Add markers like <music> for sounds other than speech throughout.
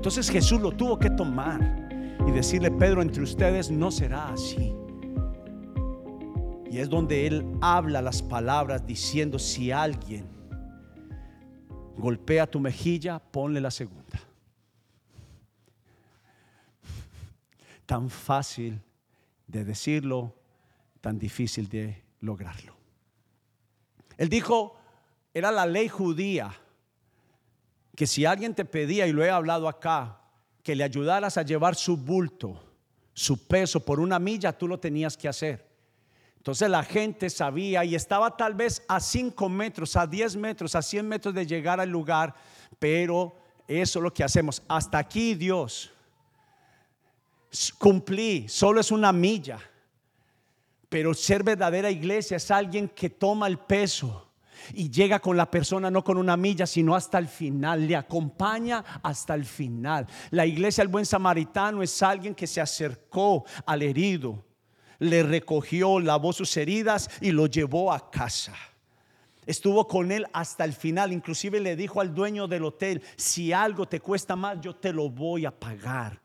Entonces Jesús lo tuvo que tomar y decirle, Pedro, entre ustedes no será así. Y es donde él habla las palabras diciendo, si alguien golpea tu mejilla, ponle la segunda. Tan fácil de decirlo, tan difícil de lograrlo. Él dijo, era la ley judía, que si alguien te pedía, y lo he hablado acá, que le ayudaras a llevar su bulto, su peso por una milla, tú lo tenías que hacer. Entonces la gente sabía y estaba tal vez a 5 metros, a 10 metros, a 100 metros de llegar al lugar, pero eso es lo que hacemos. Hasta aquí Dios cumplí, solo es una milla. Pero ser verdadera iglesia es alguien que toma el peso y llega con la persona no con una milla, sino hasta el final, le acompaña hasta el final. La iglesia el buen samaritano es alguien que se acercó al herido, le recogió, lavó sus heridas y lo llevó a casa. Estuvo con él hasta el final, inclusive le dijo al dueño del hotel, si algo te cuesta más, yo te lo voy a pagar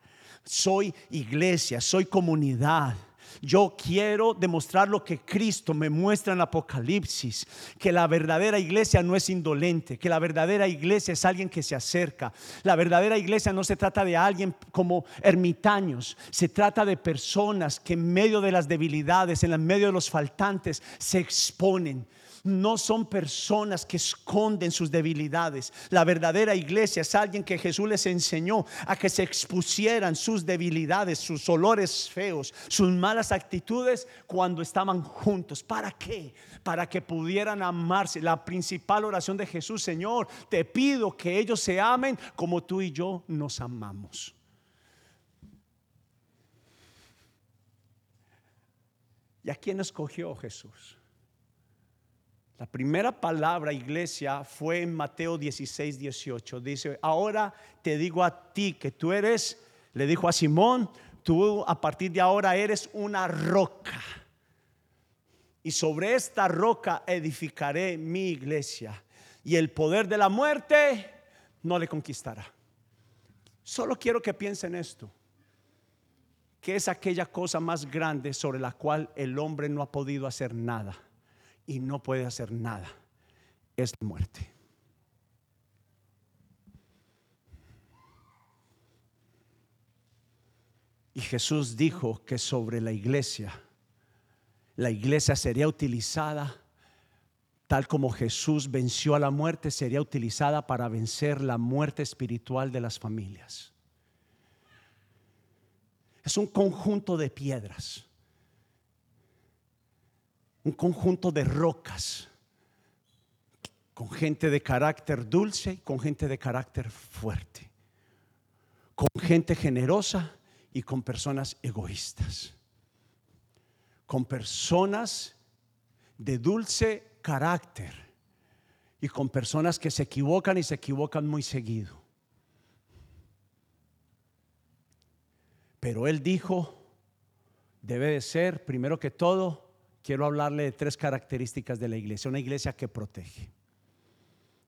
soy iglesia, soy comunidad. Yo quiero demostrar lo que Cristo me muestra en Apocalipsis, que la verdadera iglesia no es indolente, que la verdadera iglesia es alguien que se acerca. La verdadera iglesia no se trata de alguien como ermitaños, se trata de personas que en medio de las debilidades, en medio de los faltantes, se exponen no son personas que esconden sus debilidades. La verdadera iglesia es alguien que Jesús les enseñó a que se expusieran sus debilidades, sus olores feos, sus malas actitudes cuando estaban juntos. ¿Para qué? Para que pudieran amarse. La principal oración de Jesús, Señor, te pido que ellos se amen como tú y yo nos amamos. ¿Y a quién escogió Jesús? La primera palabra, iglesia, fue en Mateo 16, 18. Dice, ahora te digo a ti que tú eres, le dijo a Simón, tú a partir de ahora eres una roca. Y sobre esta roca edificaré mi iglesia. Y el poder de la muerte no le conquistará. Solo quiero que piensen esto. ¿Qué es aquella cosa más grande sobre la cual el hombre no ha podido hacer nada? Y no puede hacer nada. Es la muerte. Y Jesús dijo que sobre la iglesia, la iglesia sería utilizada tal como Jesús venció a la muerte, sería utilizada para vencer la muerte espiritual de las familias. Es un conjunto de piedras un conjunto de rocas con gente de carácter dulce y con gente de carácter fuerte, con gente generosa y con personas egoístas, con personas de dulce carácter y con personas que se equivocan y se equivocan muy seguido. Pero él dijo, debe de ser, primero que todo, quiero hablarle de tres características de la iglesia, una iglesia que protege.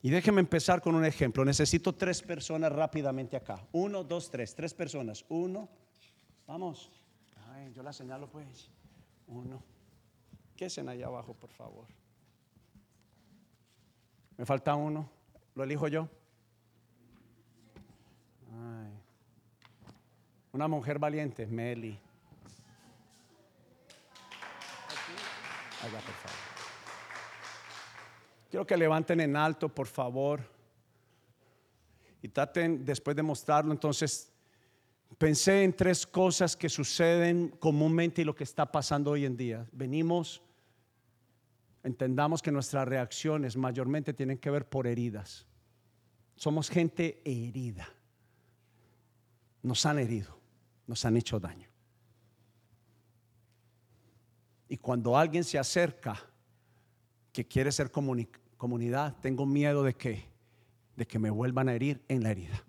Y déjeme empezar con un ejemplo. Necesito tres personas rápidamente acá. Uno, dos, tres. Tres personas. Uno. Vamos. yo la señalo pues. Uno. ¿Qué hacen allá abajo, por favor? Me falta uno. ¿Lo elijo yo? Una mujer valiente, Meli. Quiero que levanten en alto, por favor. Y traten después de mostrarlo. Entonces, pensé en tres cosas que suceden comúnmente y lo que está pasando hoy en día. Venimos, entendamos que nuestras reacciones mayormente tienen que ver por heridas. Somos gente herida. Nos han herido, nos han hecho daño. Y cuando alguien se acerca que quiere ser comunidad, tengo miedo de que, de que me vuelvan a herir en la herida.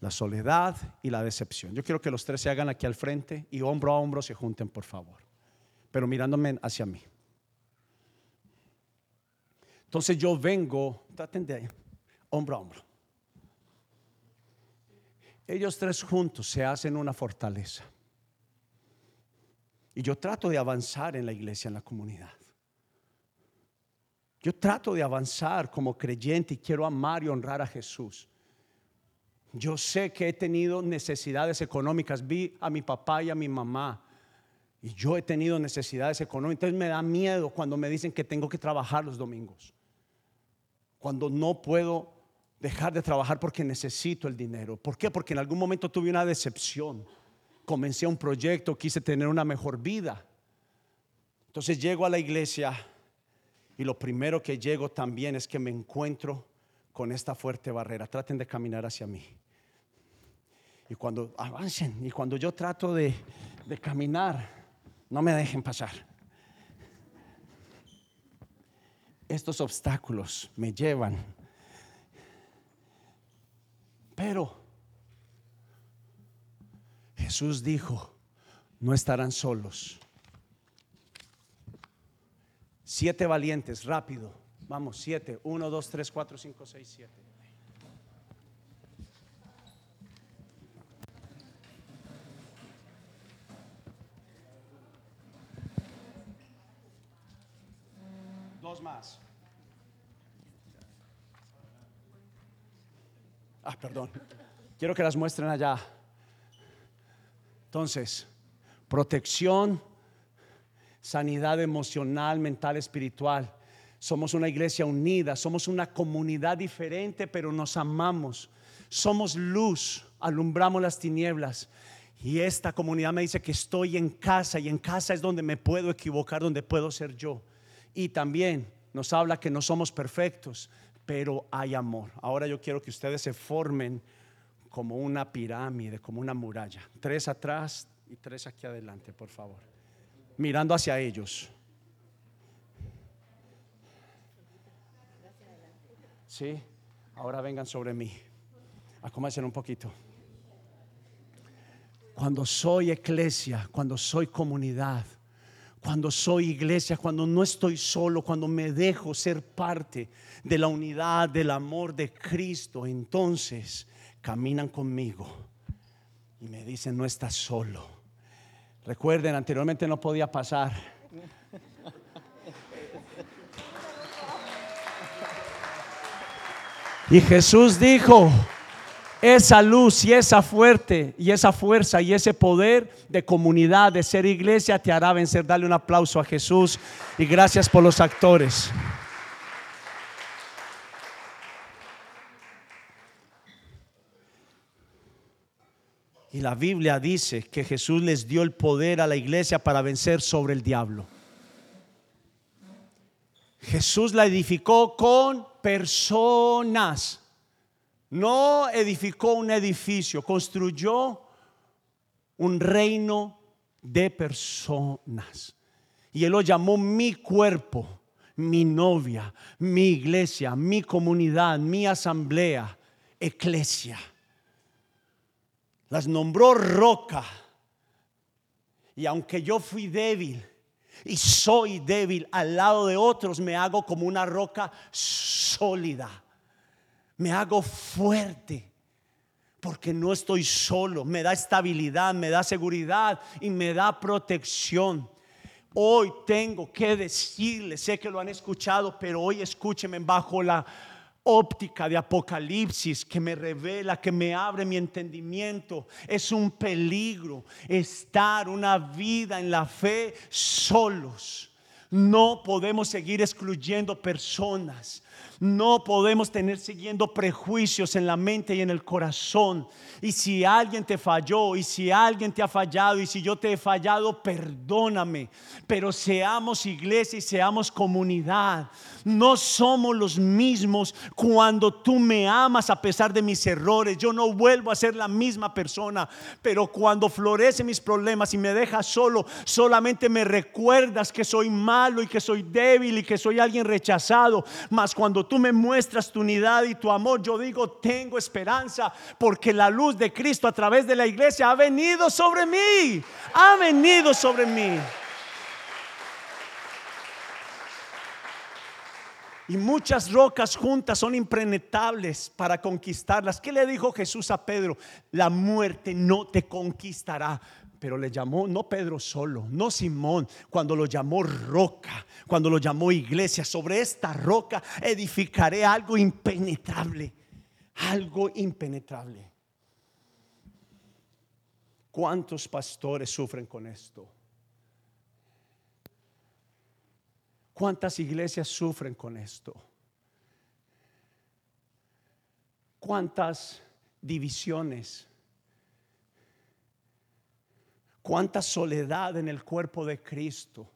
La soledad y la decepción. Yo quiero que los tres se hagan aquí al frente y hombro a hombro se junten, por favor. Pero mirándome hacia mí. Entonces yo vengo, traten de hombro a hombro. Ellos tres juntos se hacen una fortaleza. Y yo trato de avanzar en la iglesia, en la comunidad. Yo trato de avanzar como creyente y quiero amar y honrar a Jesús. Yo sé que he tenido necesidades económicas. Vi a mi papá y a mi mamá. Y yo he tenido necesidades económicas. Entonces me da miedo cuando me dicen que tengo que trabajar los domingos. Cuando no puedo dejar de trabajar porque necesito el dinero. ¿Por qué? Porque en algún momento tuve una decepción. Comencé un proyecto, quise tener una mejor vida. Entonces llego a la iglesia y lo primero que llego también es que me encuentro con esta fuerte barrera. Traten de caminar hacia mí. Y cuando avancen y cuando yo trato de, de caminar, no me dejen pasar. Estos obstáculos me llevan. Pero Jesús dijo, no estarán solos. Siete valientes, rápido. Vamos, siete. Uno, dos, tres, cuatro, cinco, seis, siete. Dos más. Ah, perdón. Quiero que las muestren allá. Entonces, protección, sanidad emocional, mental, espiritual. Somos una iglesia unida, somos una comunidad diferente, pero nos amamos. Somos luz, alumbramos las tinieblas. Y esta comunidad me dice que estoy en casa y en casa es donde me puedo equivocar, donde puedo ser yo. Y también nos habla que no somos perfectos, pero hay amor. Ahora yo quiero que ustedes se formen como una pirámide, como una muralla. Tres atrás y tres aquí adelante, por favor. Mirando hacia ellos. Sí, ahora vengan sobre mí. Acomódense un poquito. Cuando soy iglesia, cuando soy comunidad, cuando soy iglesia, cuando no estoy solo, cuando me dejo ser parte de la unidad, del amor de Cristo, entonces caminan conmigo y me dicen, no estás solo. Recuerden, anteriormente no podía pasar. Y Jesús dijo, esa luz y esa fuerte y esa fuerza y ese poder de comunidad, de ser iglesia, te hará vencer. Dale un aplauso a Jesús y gracias por los actores. Y la Biblia dice que Jesús les dio el poder a la iglesia para vencer sobre el diablo. Jesús la edificó con personas. No edificó un edificio, construyó un reino de personas. Y él lo llamó mi cuerpo, mi novia, mi iglesia, mi comunidad, mi asamblea, eclesia. Las nombró roca. Y aunque yo fui débil y soy débil al lado de otros, me hago como una roca sólida me hago fuerte porque no estoy solo, me da estabilidad, me da seguridad y me da protección. Hoy tengo que decirles, sé que lo han escuchado, pero hoy escúcheme bajo la óptica de Apocalipsis que me revela, que me abre mi entendimiento. Es un peligro estar una vida en la fe solos. No podemos seguir excluyendo personas. No podemos tener siguiendo prejuicios en la mente y en el corazón. Y si alguien te falló, y si alguien te ha fallado, y si yo te he fallado, perdóname. Pero seamos iglesia y seamos comunidad. No somos los mismos cuando tú me amas a pesar de mis errores. Yo no vuelvo a ser la misma persona. Pero cuando florecen mis problemas y me dejas solo, solamente me recuerdas que soy malo y que soy débil y que soy alguien rechazado. Tú me muestras tu unidad y tu amor, yo digo, tengo esperanza porque la luz de Cristo a través de la iglesia ha venido sobre mí. Ha venido sobre mí. Y muchas rocas juntas son impenetrables para conquistarlas. ¿Qué le dijo Jesús a Pedro? La muerte no te conquistará. Pero le llamó no Pedro solo, no Simón, cuando lo llamó roca, cuando lo llamó iglesia. Sobre esta roca edificaré algo impenetrable, algo impenetrable. ¿Cuántos pastores sufren con esto? ¿Cuántas iglesias sufren con esto? ¿Cuántas divisiones? ¿Cuánta soledad en el cuerpo de Cristo?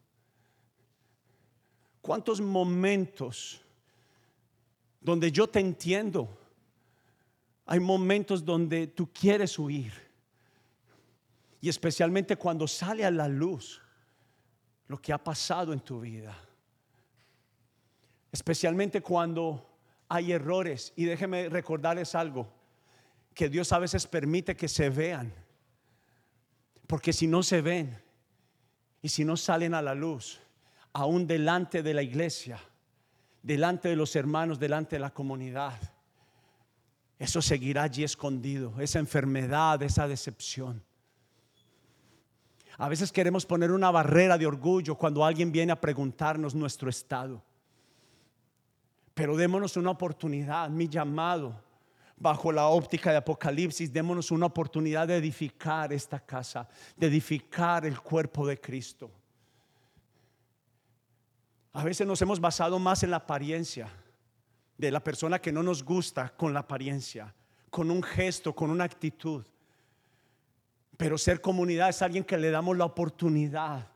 ¿Cuántos momentos donde yo te entiendo? Hay momentos donde tú quieres huir. Y especialmente cuando sale a la luz lo que ha pasado en tu vida especialmente cuando hay errores. Y déjeme recordarles algo, que Dios a veces permite que se vean, porque si no se ven y si no salen a la luz, aún delante de la iglesia, delante de los hermanos, delante de la comunidad, eso seguirá allí escondido, esa enfermedad, esa decepción. A veces queremos poner una barrera de orgullo cuando alguien viene a preguntarnos nuestro estado. Pero démonos una oportunidad, mi llamado, bajo la óptica de Apocalipsis, démonos una oportunidad de edificar esta casa, de edificar el cuerpo de Cristo. A veces nos hemos basado más en la apariencia de la persona que no nos gusta con la apariencia, con un gesto, con una actitud. Pero ser comunidad es alguien que le damos la oportunidad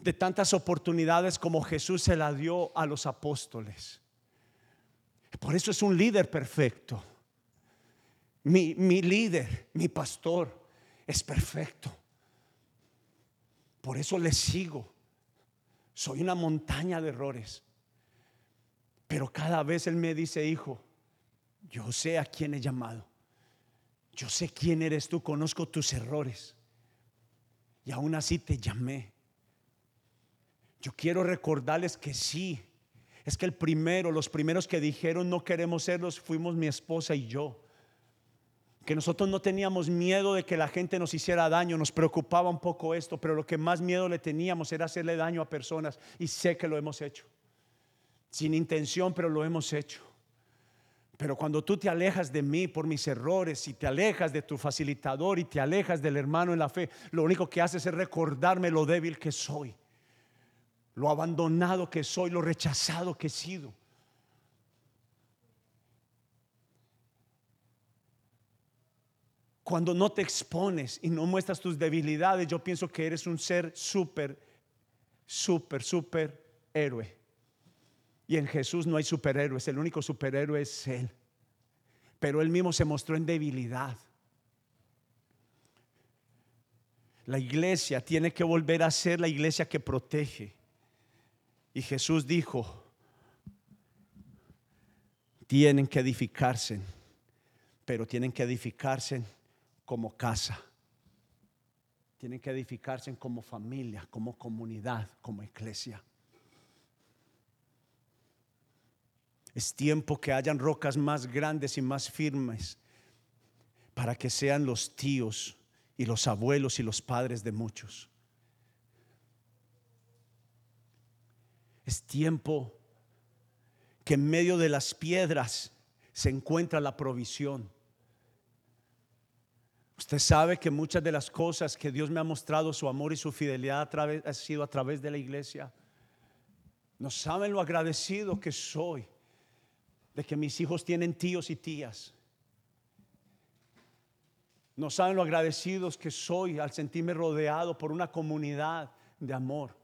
de tantas oportunidades como Jesús se la dio a los apóstoles. Por eso es un líder perfecto. Mi, líder, mi pastor, es perfecto. Por eso le sigo. Soy una montaña de errores. Pero cada vez Él me dice, hijo, yo sé a quién he llamado. Yo sé quién eres tú, conozco tus errores. Y aún así te llamé. Yo quiero recordarles que sí, es que el primero, los primeros que dijeron no queremos serlos, fuimos mi esposa y yo. Que nosotros no teníamos miedo de que la gente nos hiciera daño, nos preocupaba un poco esto, pero lo que más miedo le teníamos era hacerle daño a personas y sé que lo hemos hecho. Sin intención, pero lo hemos hecho. Pero cuando tú te alejas de mí por mis errores y te alejas de tu facilitador y te alejas del hermano en la fe, lo único que haces es recordarme lo débil que soy lo abandonado que soy, lo rechazado que he sido. Cuando no te expones y no muestras tus debilidades, yo pienso que eres un ser súper, súper, súper héroe. Y en Jesús no hay superhéroes, el único superhéroe es Él. Pero Él mismo se mostró en debilidad. La iglesia tiene que volver a ser la iglesia que protege. Y Jesús dijo, tienen que edificarse, pero tienen que edificarse como casa. Tienen que edificarse como familia, como comunidad, como iglesia. Es tiempo que hayan rocas más grandes y más firmes para que sean los tíos y los abuelos y los padres de muchos. Es tiempo que en medio de las piedras se encuentra la provisión. Usted sabe que muchas de las cosas que Dios me ha mostrado su amor y su fidelidad ha sido a través de la iglesia. No saben lo agradecido que soy de que mis hijos tienen tíos y tías. No saben lo agradecidos que soy al sentirme rodeado por una comunidad de amor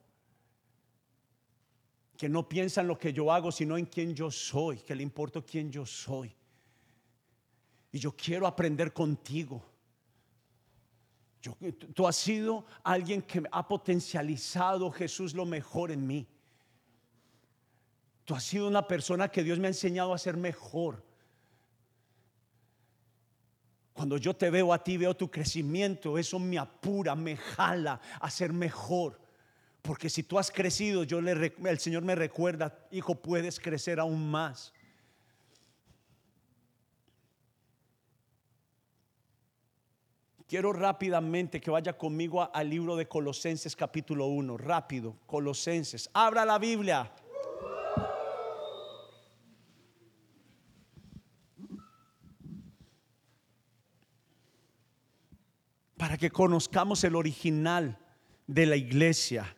que no piensa en lo que yo hago, sino en quién yo soy, que le importa quién yo soy. Y yo quiero aprender contigo. Tú has sido alguien que ha potencializado Jesús lo mejor en mí. Tú has sido una persona que Dios me ha enseñado a ser mejor. Cuando yo te veo a ti, veo tu crecimiento, eso me apura, me jala a ser mejor Porque si tú has crecido, yo le, el Señor me recuerda, hijo, puedes crecer aún más. Quiero rápidamente que vaya conmigo al libro de Colosenses capítulo 1, rápido, Colosenses. Abra la Biblia. Para que conozcamos el original de la iglesia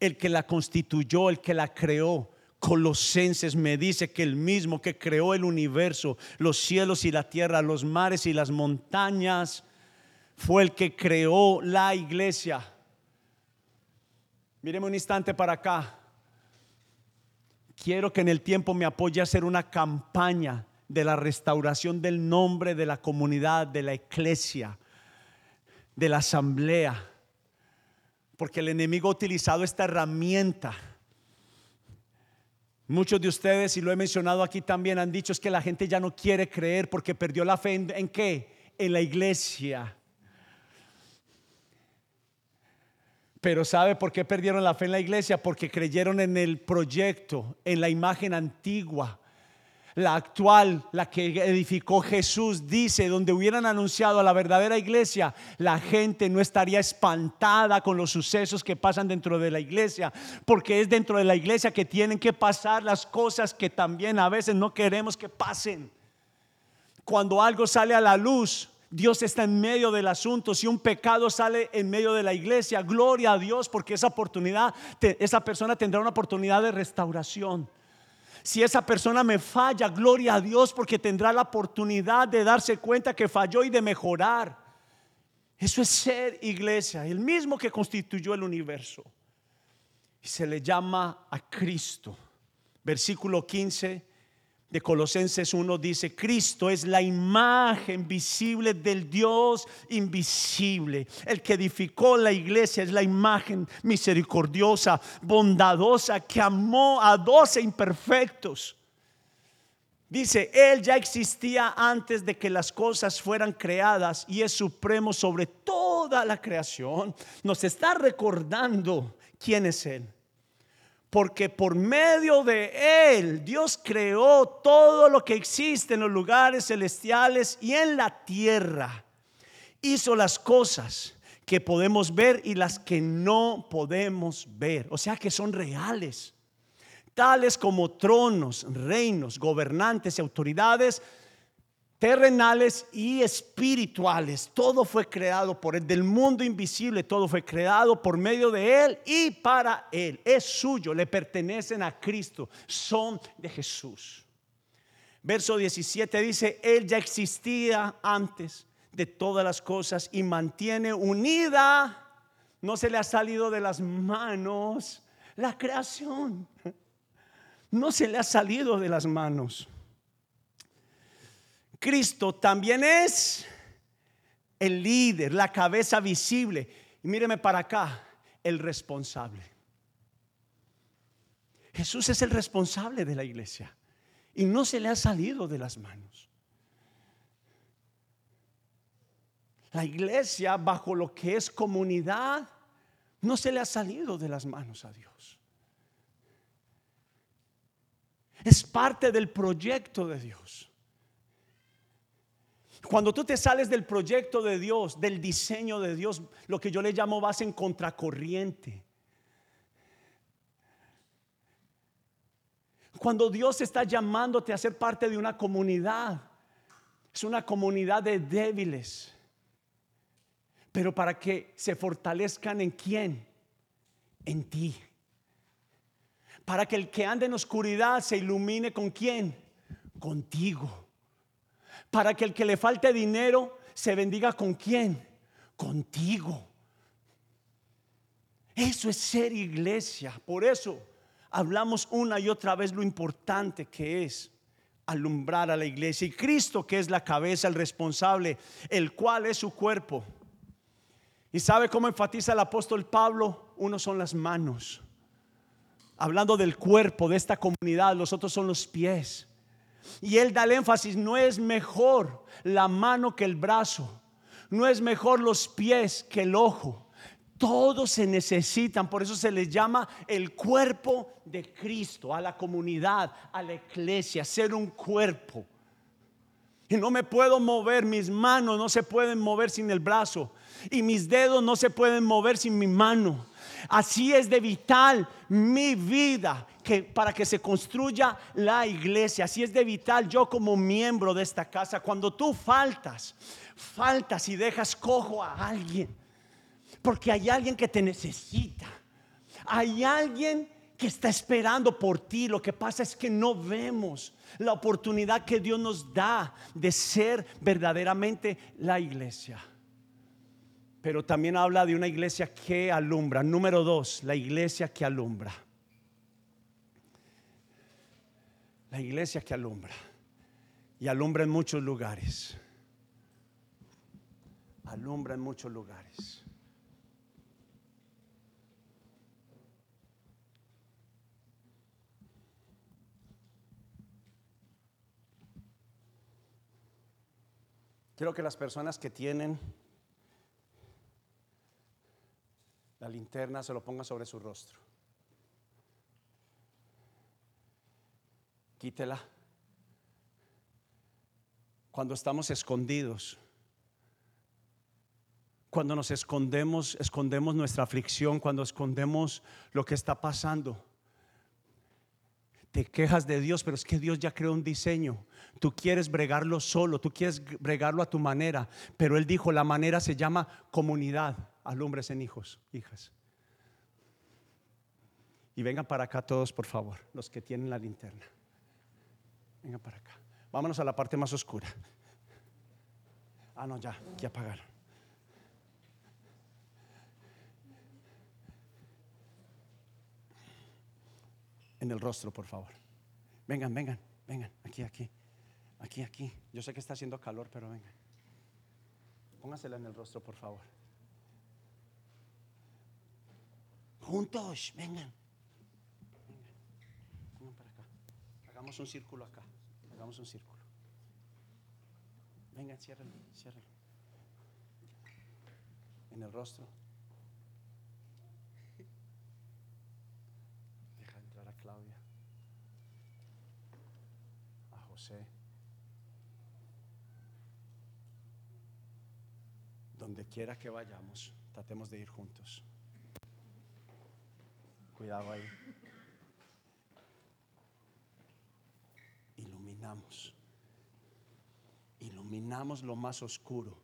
el que la constituyó, el que la creó. Colosenses me dice que el mismo que creó el universo, los cielos y la tierra, los mares y las montañas, fue el que creó la iglesia. Míreme un instante para acá. Quiero que en el tiempo me apoye a hacer una campaña de la restauración del nombre de la comunidad, de la iglesia, de la asamblea porque el enemigo ha utilizado esta herramienta. Muchos de ustedes, y lo he mencionado aquí también, han dicho es que la gente ya no quiere creer porque perdió la fe en, qué? En la iglesia. Pero ¿sabe por qué perdieron la fe en la iglesia? Porque creyeron en el proyecto, en la imagen antigua la actual, la que edificó Jesús, dice, donde hubieran anunciado a la verdadera iglesia, la gente no estaría espantada con los sucesos que pasan dentro de la iglesia, porque es dentro de la iglesia que tienen que pasar las cosas que también a veces no queremos que pasen. Cuando algo sale a la luz, Dios está en medio del asunto. Si un pecado sale en medio de la iglesia, gloria a Dios, porque esa oportunidad, esa persona tendrá una oportunidad de restauración. Si esa persona me falla, gloria a Dios porque tendrá la oportunidad de darse cuenta que falló y de mejorar. Eso es ser iglesia, el mismo que constituyó el universo. Y se le llama a Cristo. Versículo 15 de Colosenses 1 dice, Cristo es la imagen visible del Dios invisible. El que edificó la iglesia es la imagen misericordiosa, bondadosa, que amó a doce imperfectos. Dice, Él ya existía antes de que las cosas fueran creadas y es supremo sobre toda la creación. Nos está recordando quién es Él porque por medio de Él Dios creó todo lo que existe en los lugares celestiales y en la tierra. Hizo las cosas que podemos ver y las que no podemos ver, o sea que son reales, tales como tronos, reinos, gobernantes y autoridades terrenales y espirituales. Todo fue creado por Él, del mundo invisible, todo fue creado por medio de Él y para Él. Es suyo, le pertenecen a Cristo, son de Jesús. Verso 17 dice, Él ya existía antes de todas las cosas y mantiene unida, no se le ha salido de las manos la creación, no se le ha salido de las manos. Cristo también es el líder, la cabeza visible. Y míreme para acá, el responsable. Jesús es el responsable de la iglesia y no se le ha salido de las manos. La iglesia bajo lo que es comunidad no se le ha salido de las manos a Dios. Es parte del proyecto de Dios. Cuando tú te sales del proyecto de Dios, del diseño de Dios, lo que yo le llamo vas en contracorriente. Cuando Dios está llamándote a ser parte de una comunidad, es una comunidad de débiles. Pero para que se fortalezcan en quién? En ti. Para que el que ande en oscuridad se ilumine con quién? Contigo para que el que le falte dinero se bendiga con quién? Contigo. Eso es ser iglesia. Por eso hablamos una y otra vez lo importante que es alumbrar a la iglesia. Y Cristo que es la cabeza, el responsable, el cual es su cuerpo. ¿Y sabe cómo enfatiza el apóstol Pablo? Uno son las manos. Hablando del cuerpo de esta comunidad, los otros son los pies. Y él da el énfasis, no es mejor la mano que el brazo, no es mejor los pies que el ojo. Todos se necesitan, por eso se les llama el cuerpo de Cristo, a la comunidad, a la iglesia, ser un cuerpo. Y no me puedo mover, mis manos no se pueden mover sin el brazo. Y mis dedos no se pueden mover sin mi mano. Así es de vital mi vida que para que se construya la iglesia. Así es de vital yo como miembro de esta casa. Cuando tú faltas, faltas y dejas cojo a alguien porque hay alguien que te necesita. Hay alguien que está esperando por ti. Lo que pasa es que no vemos la oportunidad que Dios nos da de ser verdaderamente la iglesia. Pero también habla de una iglesia que alumbra. Número dos, la iglesia que alumbra. La iglesia que alumbra. Y alumbra en muchos lugares. Alumbra en muchos lugares. Quiero que las personas que tienen la linterna se lo pongan sobre su rostro. Quítela. Cuando estamos escondidos, cuando nos escondemos, escondemos nuestra aflicción, cuando escondemos lo que está pasando te quejas de Dios, pero es que Dios ya creó un diseño. Tú quieres bregarlo solo, tú quieres bregarlo a tu manera, pero Él dijo, la manera se llama comunidad, alumbres en hijos, hijas. Y vengan para acá todos, por favor, los que tienen la linterna. Vengan para acá. Vámonos a la parte más oscura. Ah, no, ya, que apagaron. en el rostro, por favor. Vengan, vengan, vengan, aquí, aquí, aquí, aquí. Yo sé que está haciendo calor, pero vengan. Póngasela en el rostro, por favor. Juntos, vengan. Vengan, para acá. Hagamos un círculo acá. Hagamos un círculo. Vengan, ciérrenlo, ciérrenlo. En el rostro. Claudia, a José, donde quiera que vayamos, tratemos de ir juntos. Cuidado ahí. Iluminamos. Lo más oscuro,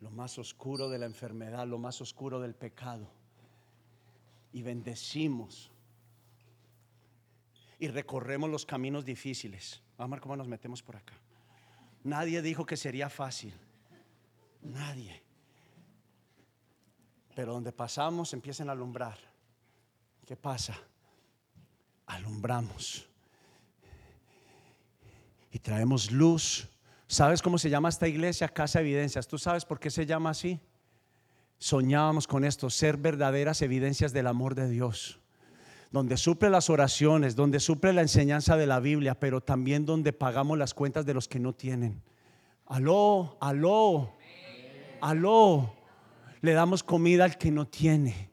lo más oscuro de la enfermedad, lo más oscuro del pecado. Y bendecimos y recorremos los caminos difíciles. Vamos a ver cómo nos metemos por acá. Nadie dijo que sería fácil. Nadie. Pero donde pasamos empiezan a alumbrar. ¿Qué pasa? Alumbramos. Y traemos luz. ¿Sabes cómo se llama esta iglesia? Casa Evidencias. ¿Tú sabes por qué se llama así? Soñábamos con esto, ser verdaderas evidencias del amor de Dios donde suple las oraciones, donde suple la enseñanza de la Biblia, pero también donde pagamos las cuentas de los que no tienen. Aló, aló, aló. Le damos comida al que no tiene.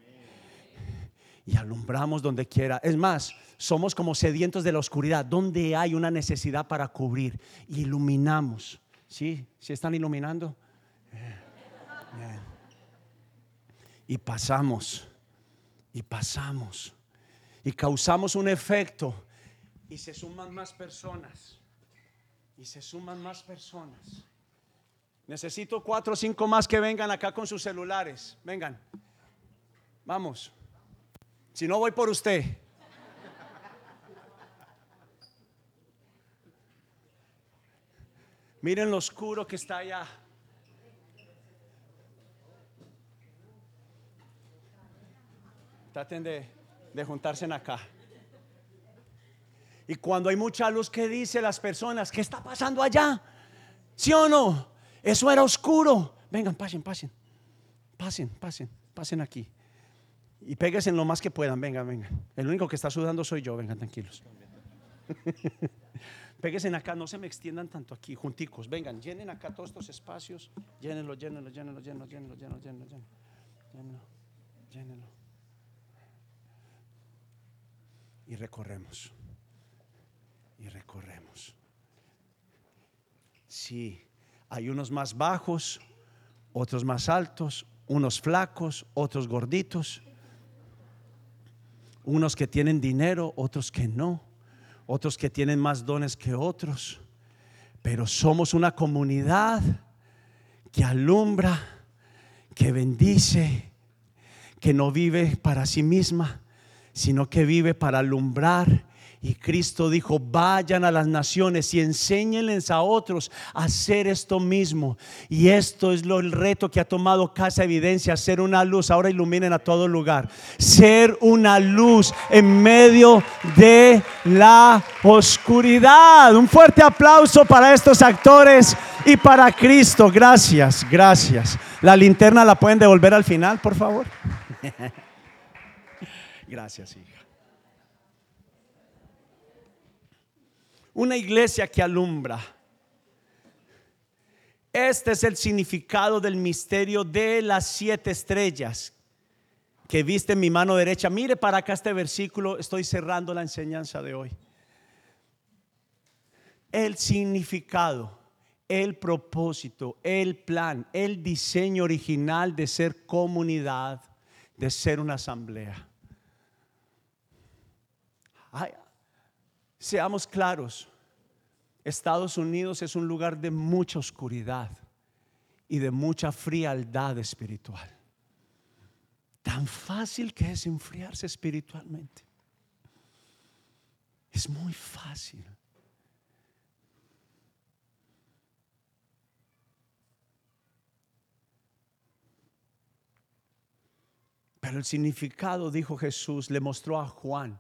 Y alumbramos donde quiera. Es más, somos como sedientos de la oscuridad, donde hay una necesidad para cubrir. Iluminamos. ¿Sí? ¿Sí están iluminando? Y pasamos. Y pasamos y causamos un efecto y se suman más personas. Y se suman más personas. Necesito cuatro o cinco más que vengan acá con sus celulares. Vengan. Vamos. Si no voy por usted. Miren lo oscuro que está allá. Traten de de juntarse en acá. Y cuando hay mucha luz, ¿qué dice las personas? ¿Qué está pasando allá? ¿Sí o no? Eso era oscuro. Vengan, pasen, pasen. Pasen, pasen, pasen aquí. Y péguense lo más que puedan. Vengan, vengan. El único que está sudando soy yo. Vengan, tranquilos. <laughs> Péguense acá, no se me extiendan tanto aquí, junticos. Vengan, llenen acá todos estos espacios. Llénenlo, llénenlo, llénenlo, llénenlo, llénenlo, llénenlo, llénenlo. llénenlo. llénelo. Y recorremos. Y recorremos. Sí, hay unos más bajos, otros más altos, unos flacos, otros gorditos, unos que tienen dinero, otros que no, otros que tienen más dones que otros, pero somos una comunidad que alumbra, que bendice, que no vive para sí misma, sino que vive para alumbrar y Cristo dijo, vayan a las naciones y enséñenles a otros a hacer esto mismo. Y esto es lo, el reto que ha tomado Casa Evidencia, ser una luz. Ahora iluminen a todo lugar. Ser una luz en medio de la oscuridad. Un fuerte aplauso para estos actores y para Cristo. Gracias, gracias. La linterna la pueden devolver al final, por favor. <laughs> Gracias, hija. Una iglesia que alumbra. Este es el significado del misterio de las siete estrellas que viste en mi mano derecha. Mire para acá este versículo, estoy cerrando la enseñanza de hoy. El significado, el propósito, el plan, el diseño original de ser comunidad, de ser una asamblea. Seamos claros, Estados Unidos es un lugar de mucha oscuridad y de mucha frialdad espiritual. Tan fácil que es enfriarse espiritualmente. Es muy fácil. Pero el significado, dijo Jesús, le mostró a Juan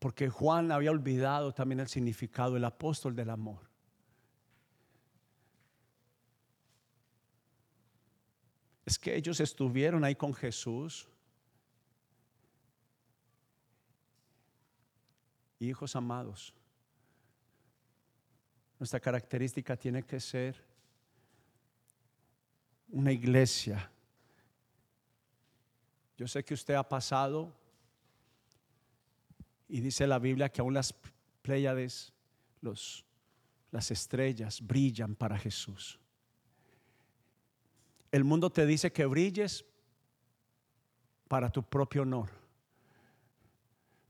porque Juan había olvidado también el significado, el apóstol del amor. Es que ellos estuvieron ahí con Jesús. Hijos amados, nuestra característica tiene que ser una iglesia. Yo sé que usted ha pasado y dice la Biblia que aún las pléyades, los, las estrellas brillan para Jesús. El mundo te dice que brilles para tu propio honor.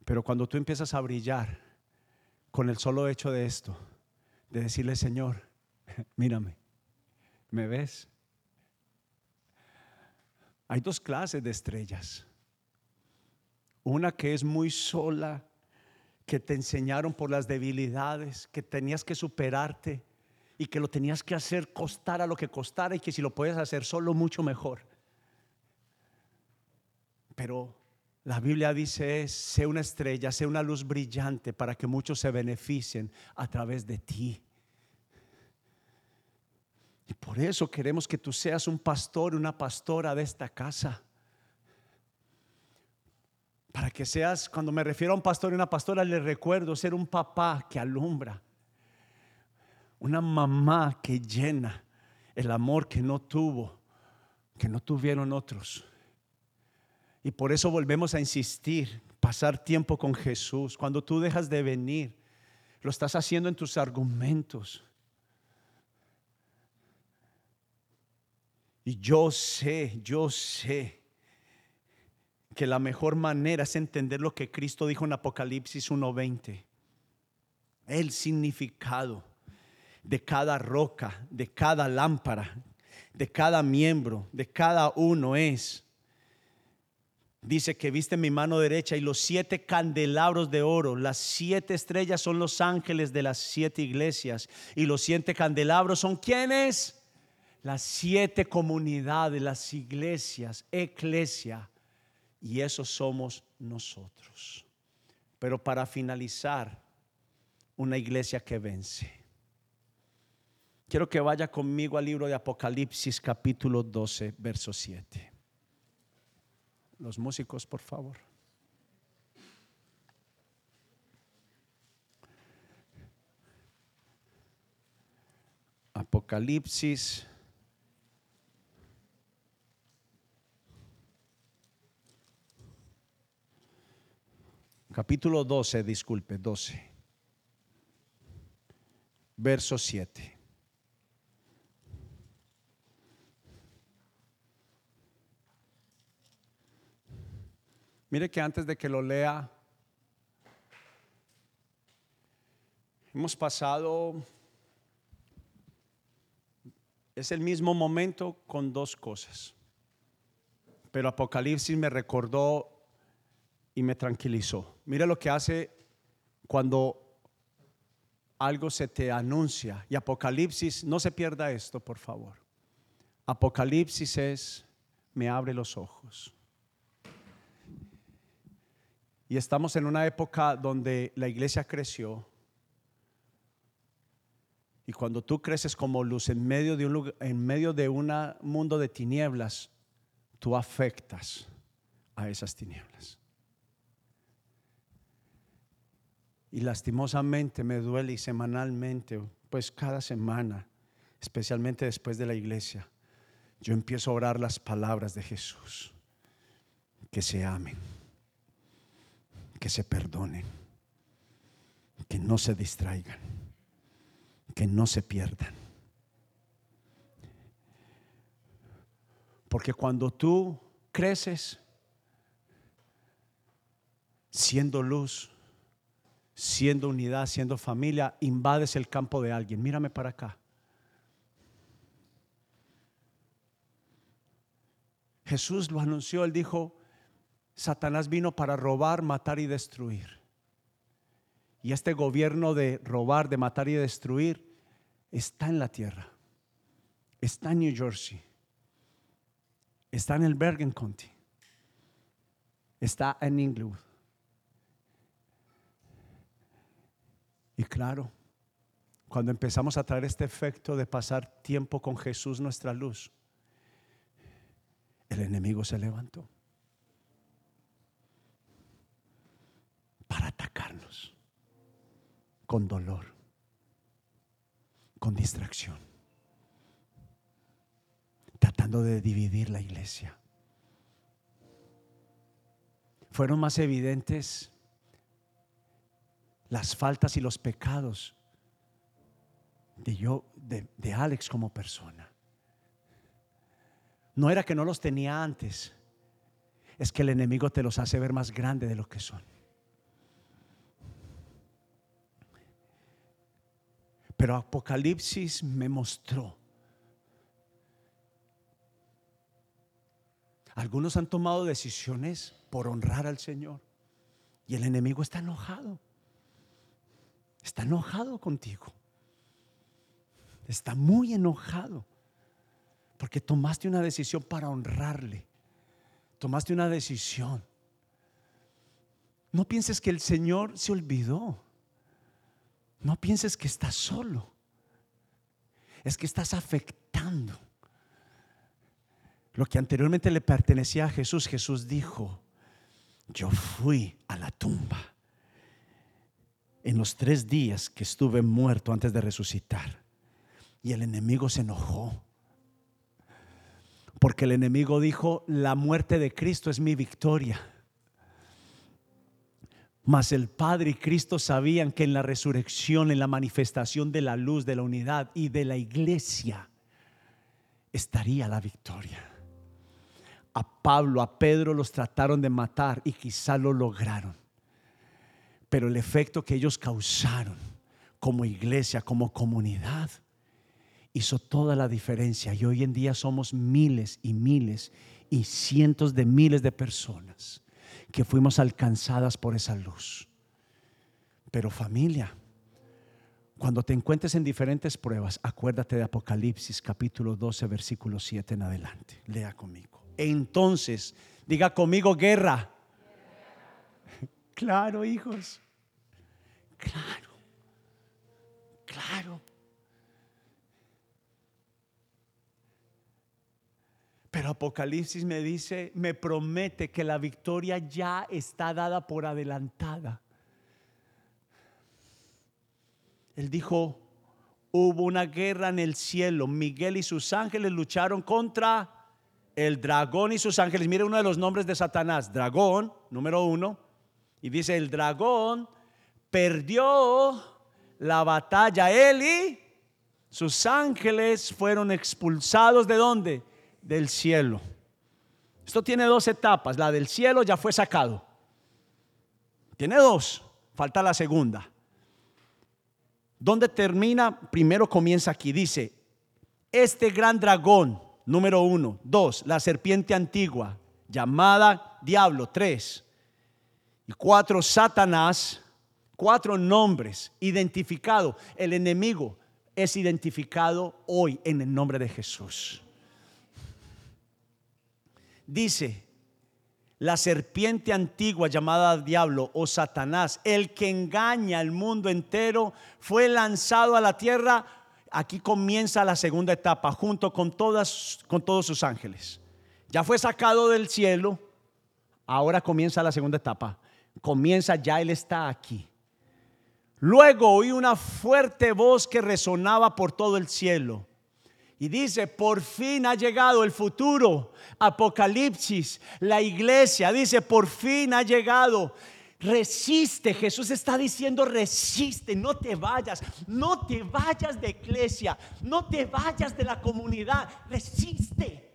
Pero cuando tú empiezas a brillar con el solo hecho de esto, de decirle, Señor, <laughs> mírame, ¿me ves? Hay dos clases de estrellas. Una que es muy sola que te enseñaron por las debilidades, que tenías que superarte y que lo tenías que hacer costara lo que costara y que si lo puedes hacer solo mucho mejor. Pero la Biblia dice es, sé una estrella, sé una luz brillante para que muchos se beneficien a través de ti. Y por eso queremos que tú seas un pastor, una pastora de esta casa. Para que seas, cuando me refiero a un pastor y una pastora, le recuerdo ser un papá que alumbra, una mamá que llena el amor que no tuvo, que no tuvieron otros. Y por eso volvemos a insistir, pasar tiempo con Jesús. Cuando tú dejas de venir, lo estás haciendo en tus argumentos. Y yo sé, yo sé que la mejor manera es entender lo que Cristo dijo en Apocalipsis 1:20. El significado de cada roca, de cada lámpara, de cada miembro, de cada uno es. Dice que viste mi mano derecha y los siete candelabros de oro, las siete estrellas son los ángeles de las siete iglesias y los siete candelabros son quienes? Las siete comunidades, las iglesias, eclesia y eso somos nosotros. Pero para finalizar, una iglesia que vence. Quiero que vaya conmigo al libro de Apocalipsis capítulo 12, verso 7. Los músicos, por favor. Apocalipsis capítulo 12, disculpe, 12, verso 7. Mire que antes de que lo lea, hemos pasado, es el mismo momento con dos cosas. Pero Apocalipsis me recordó y me tranquilizó. Mire lo que hace cuando algo se te anuncia. Y Apocalipsis, no se pierda esto, por favor. Apocalipsis es, me abre los ojos. Y estamos en una época donde la iglesia creció. Y cuando tú creces como luz en medio de un, en medio de un mundo de tinieblas, tú afectas a esas tinieblas. Y lastimosamente me duele y semanalmente, pues cada semana, especialmente después de la iglesia, yo empiezo a orar las palabras de Jesús. Que se amen que se perdonen, que no se distraigan, que no se pierdan. Porque cuando tú creces siendo luz, siendo unidad, siendo familia, invades el campo de alguien. Mírame para acá. Jesús lo anunció, él dijo, Satanás vino para robar, matar y destruir. Y este gobierno de robar, de matar y destruir está en la tierra. Está en New Jersey. Está en el Bergen County. Está en Inglewood. Y claro, cuando empezamos a traer este efecto de pasar tiempo con Jesús, nuestra luz, el enemigo se levantó. para atacarnos con dolor, con distracción, tratando de dividir la iglesia. Fueron más evidentes las faltas y los pecados de yo, de, de Alex como persona. No era que no los tenía antes, es que el enemigo te los hace ver más grandes de lo que son. Pero Apocalipsis me mostró. Algunos han tomado decisiones por honrar al Señor. Y el enemigo está enojado. Está enojado contigo. Está muy enojado. Porque tomaste una decisión para honrarle. Tomaste una decisión. No pienses que el Señor se olvidó. No pienses que estás solo. Es que estás afectando lo que anteriormente le pertenecía a Jesús. Jesús dijo, yo fui a la tumba en los tres días que estuve muerto antes de resucitar. Y el enemigo se enojó. Porque el enemigo dijo, la muerte de Cristo es mi victoria. Mas el Padre y Cristo sabían que en la resurrección, en la manifestación de la luz, de la unidad y de la iglesia, estaría la victoria. A Pablo, a Pedro los trataron de matar y quizá lo lograron. Pero el efecto que ellos causaron como iglesia, como comunidad, hizo toda la diferencia. Y hoy en día somos miles y miles y cientos de miles de personas que fuimos alcanzadas por esa luz. Pero familia, cuando te encuentres en diferentes pruebas, acuérdate de Apocalipsis capítulo 12, versículo 7 en adelante. Lea conmigo. Entonces, diga conmigo guerra. Claro, hijos. Claro. Claro. Pero Apocalipsis me dice, me promete que la victoria ya está dada por adelantada. Él dijo, hubo una guerra en el cielo. Miguel y sus ángeles lucharon contra el dragón y sus ángeles. Mire uno de los nombres de Satanás. Dragón, número uno. Y dice, el dragón perdió la batalla. Él y sus ángeles fueron expulsados de dónde? Del cielo. Esto tiene dos etapas. La del cielo ya fue sacado. Tiene dos. Falta la segunda. ¿Dónde termina? Primero comienza aquí. Dice, este gran dragón, número uno. Dos, la serpiente antigua, llamada diablo. Tres. Cuatro, Satanás. Cuatro nombres identificados. El enemigo es identificado hoy en el nombre de Jesús. Dice, la serpiente antigua llamada diablo o Satanás, el que engaña al mundo entero, fue lanzado a la tierra. Aquí comienza la segunda etapa junto con todas con todos sus ángeles. Ya fue sacado del cielo. Ahora comienza la segunda etapa. Comienza ya él está aquí. Luego oí una fuerte voz que resonaba por todo el cielo. Y dice, por fin ha llegado el futuro. Apocalipsis, la iglesia, dice, por fin ha llegado. Resiste, Jesús está diciendo, resiste, no te vayas, no te vayas de iglesia, no te vayas de la comunidad, resiste.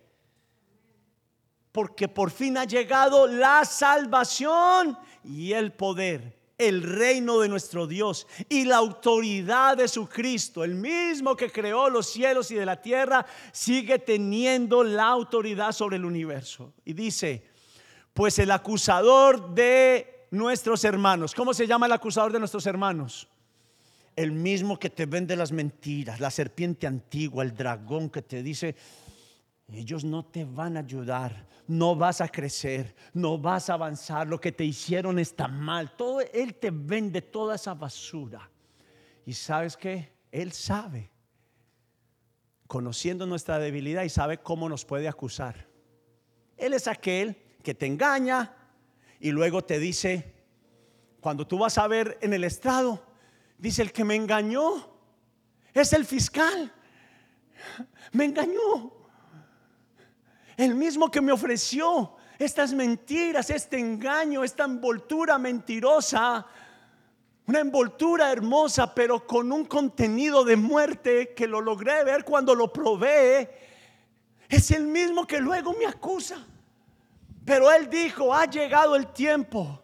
Porque por fin ha llegado la salvación y el poder el reino de nuestro Dios y la autoridad de su Cristo, el mismo que creó los cielos y de la tierra, sigue teniendo la autoridad sobre el universo. Y dice, pues el acusador de nuestros hermanos, ¿cómo se llama el acusador de nuestros hermanos? El mismo que te vende las mentiras, la serpiente antigua, el dragón que te dice, ellos no te van a ayudar, no vas a crecer, no vas a avanzar, lo que te hicieron está mal. Todo él te vende toda esa basura. Y sabes que él sabe, conociendo nuestra debilidad y sabe cómo nos puede acusar. Él es aquel que te engaña y luego te dice, cuando tú vas a ver en el estrado, dice el que me engañó es el fiscal. Me engañó el mismo que me ofreció estas mentiras, este engaño, esta envoltura mentirosa, una envoltura hermosa, pero con un contenido de muerte que lo logré ver cuando lo probé, es el mismo que luego me acusa. Pero él dijo, ha llegado el tiempo.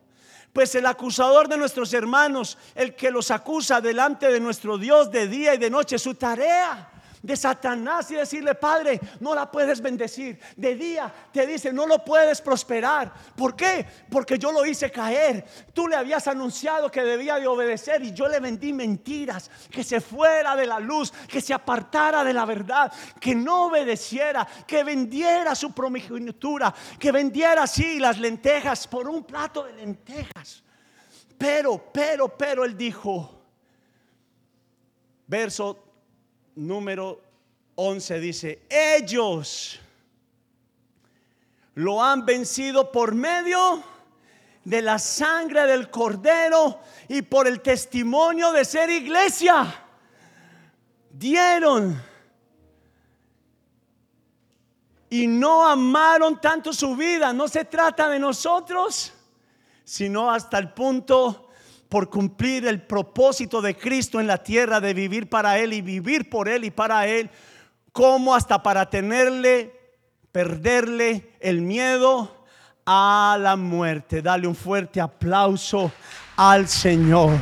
Pues el acusador de nuestros hermanos, el que los acusa delante de nuestro Dios de día y de noche, su tarea de Satanás y decirle, Padre, no la puedes bendecir. De día te dice, no lo puedes prosperar. ¿Por qué? Porque yo lo hice caer. Tú le habías anunciado que debía de obedecer y yo le vendí mentiras, que se fuera de la luz, que se apartara de la verdad, que no obedeciera, que vendiera su promigenitura, que vendiera así las lentejas por un plato de lentejas. Pero, pero, pero él dijo, verso número 11 dice, ellos lo han vencido por medio de la sangre del cordero y por el testimonio de ser iglesia. Dieron y no amaron tanto su vida. No se trata de nosotros, sino hasta el punto por cumplir el propósito de Cristo en la tierra de vivir para Él y vivir por Él y para Él, como hasta para tenerle, perderle el miedo a la muerte. Dale un fuerte aplauso al Señor.